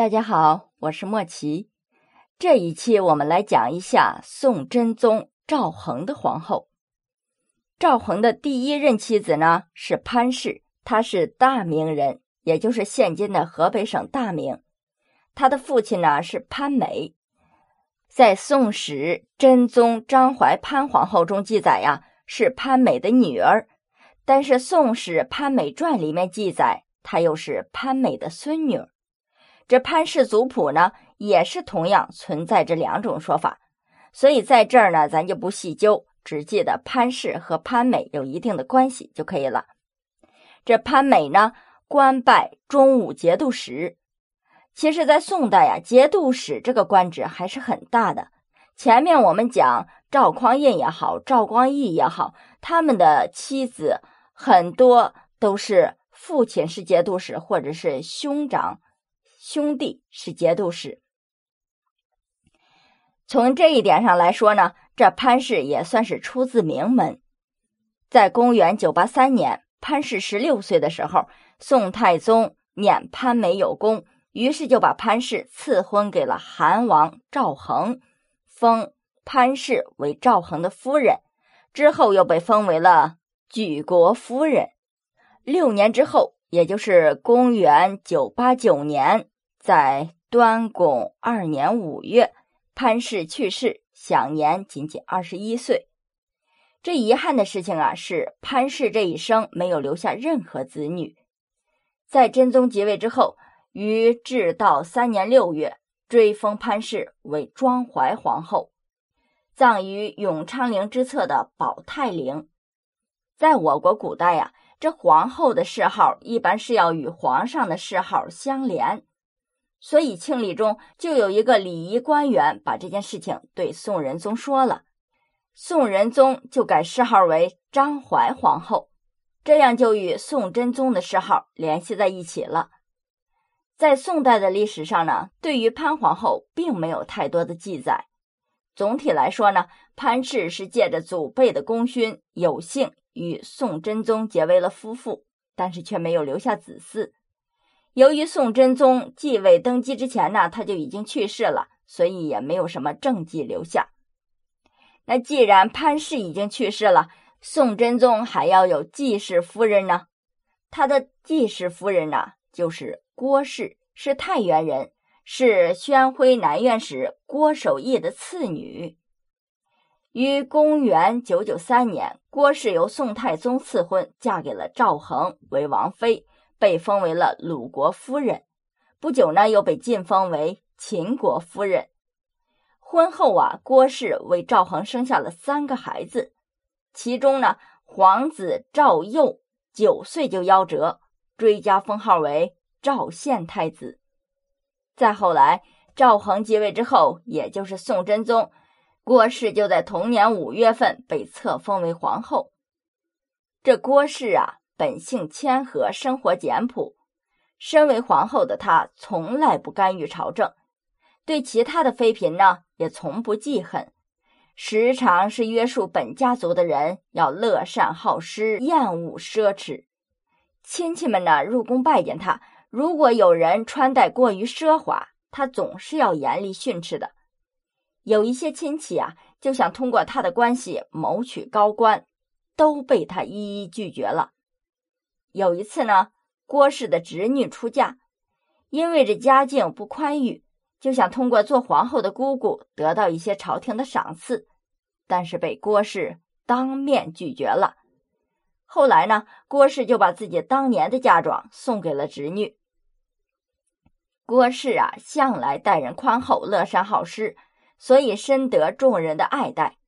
大家好，我是莫奇。这一期我们来讲一下宋真宗赵恒的皇后。赵恒的第一任妻子呢是潘氏，她是大名人，也就是现今的河北省大名。他的父亲呢是潘美，在《宋史·真宗张怀潘皇后》中记载呀，是潘美的女儿。但是《宋史·潘美传》里面记载，她又是潘美的孙女。这潘氏族谱呢，也是同样存在着两种说法，所以在这儿呢，咱就不细究，只记得潘氏和潘美有一定的关系就可以了。这潘美呢，官拜中武节度使。其实，在宋代呀，节度使这个官职还是很大的。前面我们讲赵匡胤也好，赵光义也好，他们的妻子很多都是父亲是节度使，或者是兄长。兄弟是节度使，从这一点上来说呢，这潘氏也算是出自名门。在公元九八三年，潘氏十六岁的时候，宋太宗念潘美有功，于是就把潘氏赐婚给了韩王赵恒，封潘氏为赵恒的夫人，之后又被封为了举国夫人。六年之后。也就是公元九八九年，在端拱二年五月，潘氏去世，享年仅仅二十一岁。这遗憾的事情啊，是潘氏这一生没有留下任何子女。在真宗即位之后，于至道三年六月，追封潘氏为庄怀皇后，葬于永昌陵之侧的保泰陵。在我国古代呀。这皇后的谥号一般是要与皇上的谥号相连，所以庆历中就有一个礼仪官员把这件事情对宋仁宗说了，宋仁宗就改谥号为张怀皇后，这样就与宋真宗的谥号联系在一起了。在宋代的历史上呢，对于潘皇后并没有太多的记载。总体来说呢，潘氏是借着祖辈的功勋有幸。与宋真宗结为了夫妇，但是却没有留下子嗣。由于宋真宗继位登基之前呢，他就已经去世了，所以也没有什么政绩留下。那既然潘氏已经去世了，宋真宗还要有继室夫人呢。他的继室夫人呢，就是郭氏，是太原人，是宣徽南院使郭守义的次女。于公元九九三年，郭氏由宋太宗赐婚，嫁给了赵恒为王妃，被封为了鲁国夫人。不久呢，又被晋封为秦国夫人。婚后啊，郭氏为赵恒生下了三个孩子，其中呢，皇子赵佑九岁就夭折，追加封号为赵献太子。再后来，赵恒继位之后，也就是宋真宗。郭氏就在同年五月份被册封为皇后。这郭氏啊，本性谦和，生活简朴。身为皇后的她，从来不干预朝政，对其他的妃嫔呢，也从不记恨，时常是约束本家族的人要乐善好施，厌恶奢侈。亲戚们呢，入宫拜见她，如果有人穿戴过于奢华，她总是要严厉训斥的。有一些亲戚啊，就想通过他的关系谋取高官，都被他一一拒绝了。有一次呢，郭氏的侄女出嫁，因为这家境不宽裕，就想通过做皇后的姑姑得到一些朝廷的赏赐，但是被郭氏当面拒绝了。后来呢，郭氏就把自己当年的嫁妆送给了侄女。郭氏啊，向来待人宽厚，乐善好施。所以深得众人的爱戴。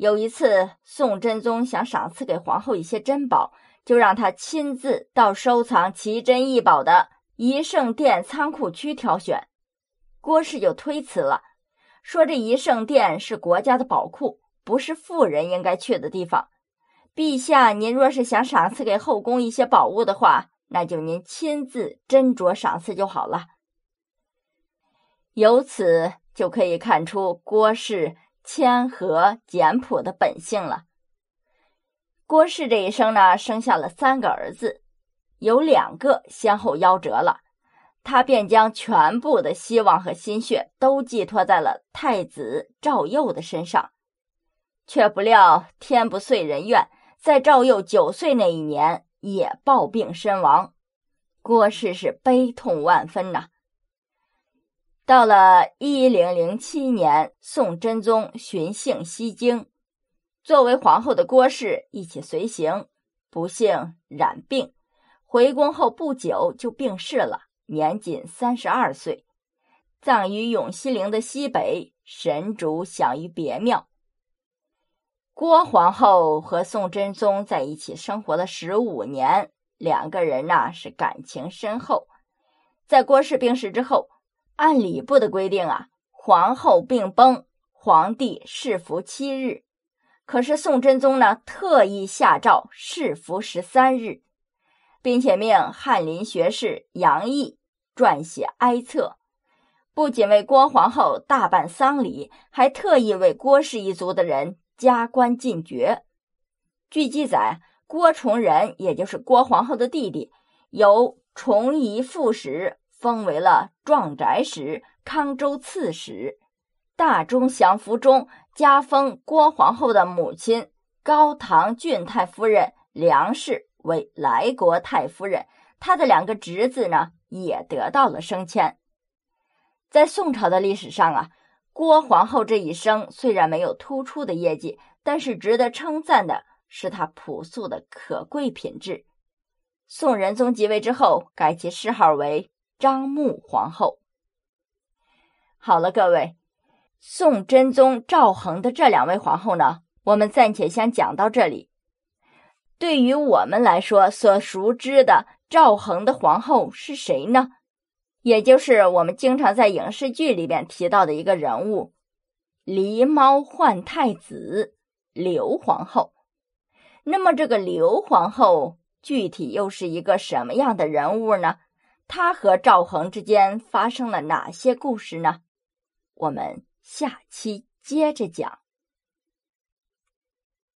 有一次，宋真宗想赏赐给皇后一些珍宝，就让他亲自到收藏奇珍异宝的仪圣殿仓库区挑选。郭氏就推辞了，说这仪圣殿是国家的宝库，不是富人应该去的地方。陛下，您若是想赏赐给后宫一些宝物的话，那就您亲自斟酌赏赐就好了。由此。就可以看出郭氏谦和简朴的本性了。郭氏这一生呢，生下了三个儿子，有两个先后夭折了。他便将全部的希望和心血都寄托在了太子赵佑的身上，却不料天不遂人愿，在赵佑九岁那一年也暴病身亡。郭氏是悲痛万分呐。到了一零零七年，宋真宗巡幸西京，作为皇后的郭氏一起随行，不幸染病，回宫后不久就病逝了。年仅三十二岁，葬于永熙陵的西北，神主享于别庙。郭皇后和宋真宗在一起生活了十五年，两个人呐是感情深厚。在郭氏病逝之后，按礼部的规定啊，皇后病崩，皇帝侍服七日。可是宋真宗呢，特意下诏侍服十三日，并且命翰林学士杨毅。撰写哀册，不仅为郭皇后大办丧礼，还特意为郭氏一族的人加官进爵。据记载，郭崇仁也就是郭皇后的弟弟，由崇仪副使封为了壮宅使、康州刺史。大中祥符中加封郭皇后的母亲高唐郡太夫人梁氏为来国太夫人，她的两个侄子呢？也得到了升迁。在宋朝的历史上啊，郭皇后这一生虽然没有突出的业绩，但是值得称赞的是她朴素的可贵品质。宋仁宗即位之后，改其谥号为张穆皇后。好了，各位，宋真宗赵恒的这两位皇后呢，我们暂且先讲到这里。对于我们来说，所熟知的。赵恒的皇后是谁呢？也就是我们经常在影视剧里边提到的一个人物——狸猫换太子刘皇后。那么，这个刘皇后具体又是一个什么样的人物呢？他和赵恒之间发生了哪些故事呢？我们下期接着讲。